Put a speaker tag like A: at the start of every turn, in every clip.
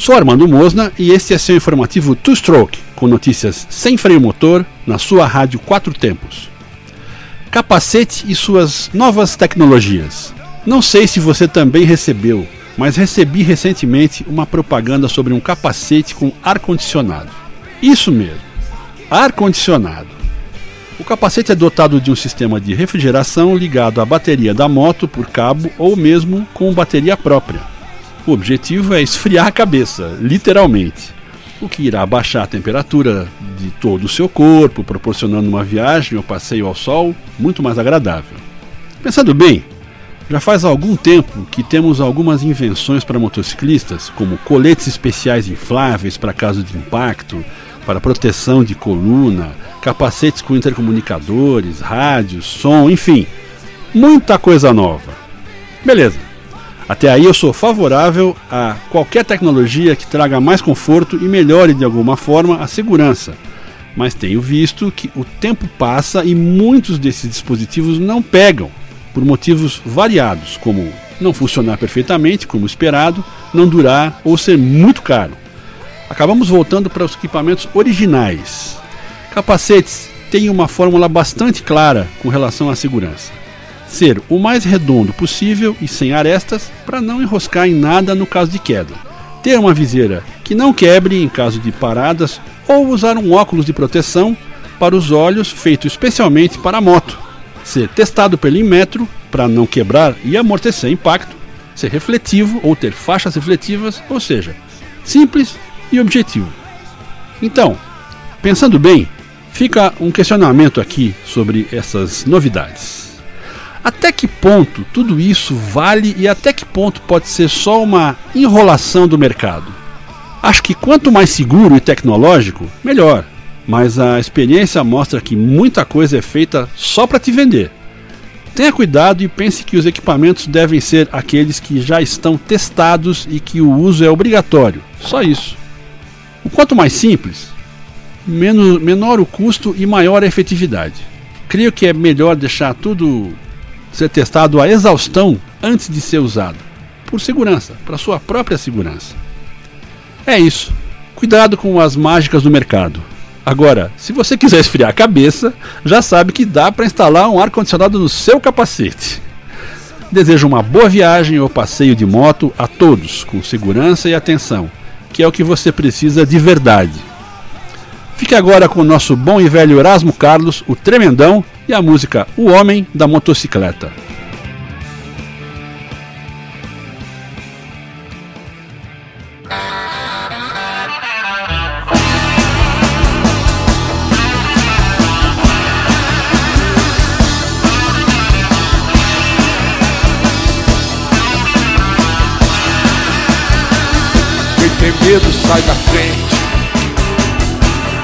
A: sou Armando Mosna e este é seu informativo Two Stroke, com notícias sem freio motor na sua rádio Quatro Tempos. Capacete e suas novas tecnologias. Não sei se você também recebeu, mas recebi recentemente uma propaganda sobre um capacete com ar-condicionado. Isso mesmo, ar-condicionado. O capacete é dotado de um sistema de refrigeração ligado à bateria da moto por cabo ou mesmo com bateria própria. O objetivo é esfriar a cabeça, literalmente, o que irá baixar a temperatura de todo o seu corpo, proporcionando uma viagem ou passeio ao sol muito mais agradável. Pensando bem, já faz algum tempo que temos algumas invenções para motociclistas, como coletes especiais infláveis para caso de impacto, para proteção de coluna, capacetes com intercomunicadores, rádios, som, enfim, muita coisa nova. Beleza. Até aí eu sou favorável a qualquer tecnologia que traga mais conforto e melhore de alguma forma a segurança. Mas tenho visto que o tempo passa e muitos desses dispositivos não pegam, por motivos variados, como não funcionar perfeitamente, como esperado, não durar ou ser muito caro. Acabamos voltando para os equipamentos originais. Capacetes têm uma fórmula bastante clara com relação à segurança ser o mais redondo possível e sem arestas para não enroscar em nada no caso de queda. Ter uma viseira que não quebre em caso de paradas ou usar um óculos de proteção para os olhos feito especialmente para a moto. Ser testado pelo Inmetro para não quebrar e amortecer impacto. Ser refletivo ou ter faixas refletivas, ou seja, simples e objetivo. Então, pensando bem, fica um questionamento aqui sobre essas novidades. Até que ponto tudo isso vale e até que ponto pode ser só uma enrolação do mercado? Acho que quanto mais seguro e tecnológico, melhor. Mas a experiência mostra que muita coisa é feita só para te vender. Tenha cuidado e pense que os equipamentos devem ser aqueles que já estão testados e que o uso é obrigatório. Só isso. O quanto mais simples, menos, menor o custo e maior a efetividade. Creio que é melhor deixar tudo ser testado a exaustão antes de ser usado, por segurança, para sua própria segurança. É isso. Cuidado com as mágicas do mercado. Agora, se você quiser esfriar a cabeça, já sabe que dá para instalar um ar-condicionado no seu capacete. Desejo uma boa viagem ou passeio de moto a todos, com segurança e atenção, que é o que você precisa de verdade. Fique agora com o nosso bom e velho Erasmo Carlos, o Tremendão, e a música O Homem da Motocicleta.
B: Quem tem medo sai da frente.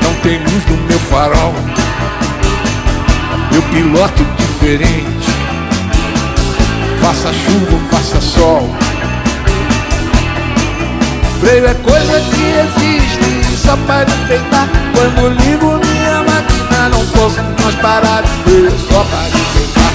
B: Não tem luz no meu farol. Eu piloto diferente. Faça chuva faça sol. Freio é coisa que existe só para enfeitar. Quando ligo minha máquina, não posso mais parar de é só para enfeitar.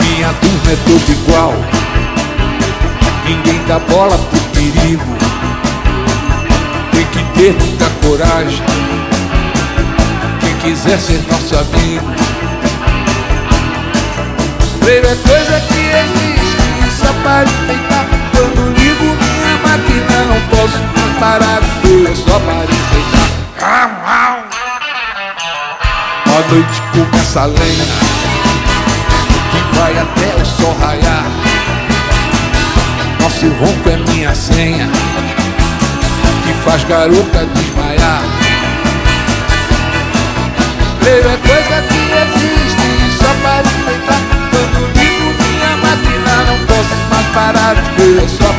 B: Minha turma é toda igual. Dá bola pro perigo. Tem que ter muita coragem. Quem quiser ser nosso amigo. Freio é coisa que existe só para enfeitar. Quando ligo minha máquina, não posso parar. Freio é só para enfeitar. A noite começa a lenha que vai até o sol raiar. Esse ronco é minha senha Que faz garota desmaiar. Leio é coisa que existe Só para enfeitar. Quando ligo minha máquina Não posso mais parar de ver só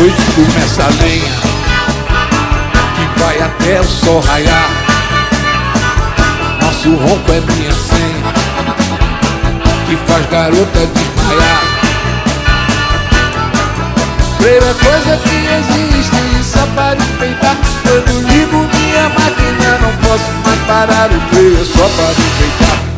B: noite começa a lenha Que vai até o sol raiar. Nosso ronco é minha senha Que faz garota desmaiar. Freio é coisa que existe Só para enfeitar Quando ligo minha máquina Não posso mais parar. O freio É só para enfeitar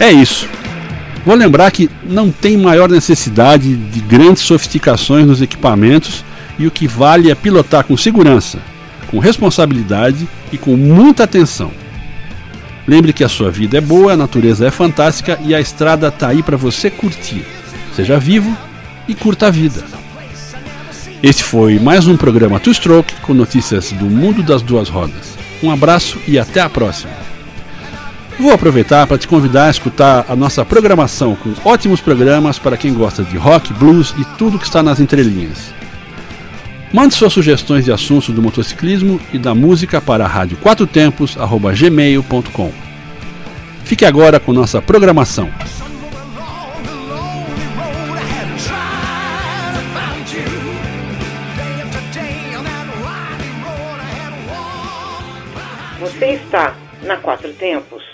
A: É isso. Vou lembrar que não tem maior necessidade de grandes sofisticações nos equipamentos e o que vale é pilotar com segurança, com responsabilidade e com muita atenção. Lembre que a sua vida é boa, a natureza é fantástica e a estrada está aí para você curtir. Seja vivo e curta a vida. Este foi mais um programa Two Stroke com notícias do mundo das duas rodas. Um abraço e até a próxima. Vou aproveitar para te convidar a escutar a nossa programação com ótimos programas para quem gosta de rock, blues e tudo que está nas entrelinhas. Mande suas sugestões de assuntos do motociclismo e da música para rádio quatro tempos@gmail.com. Fique agora com nossa programação.
C: Você está na Quatro Tempos.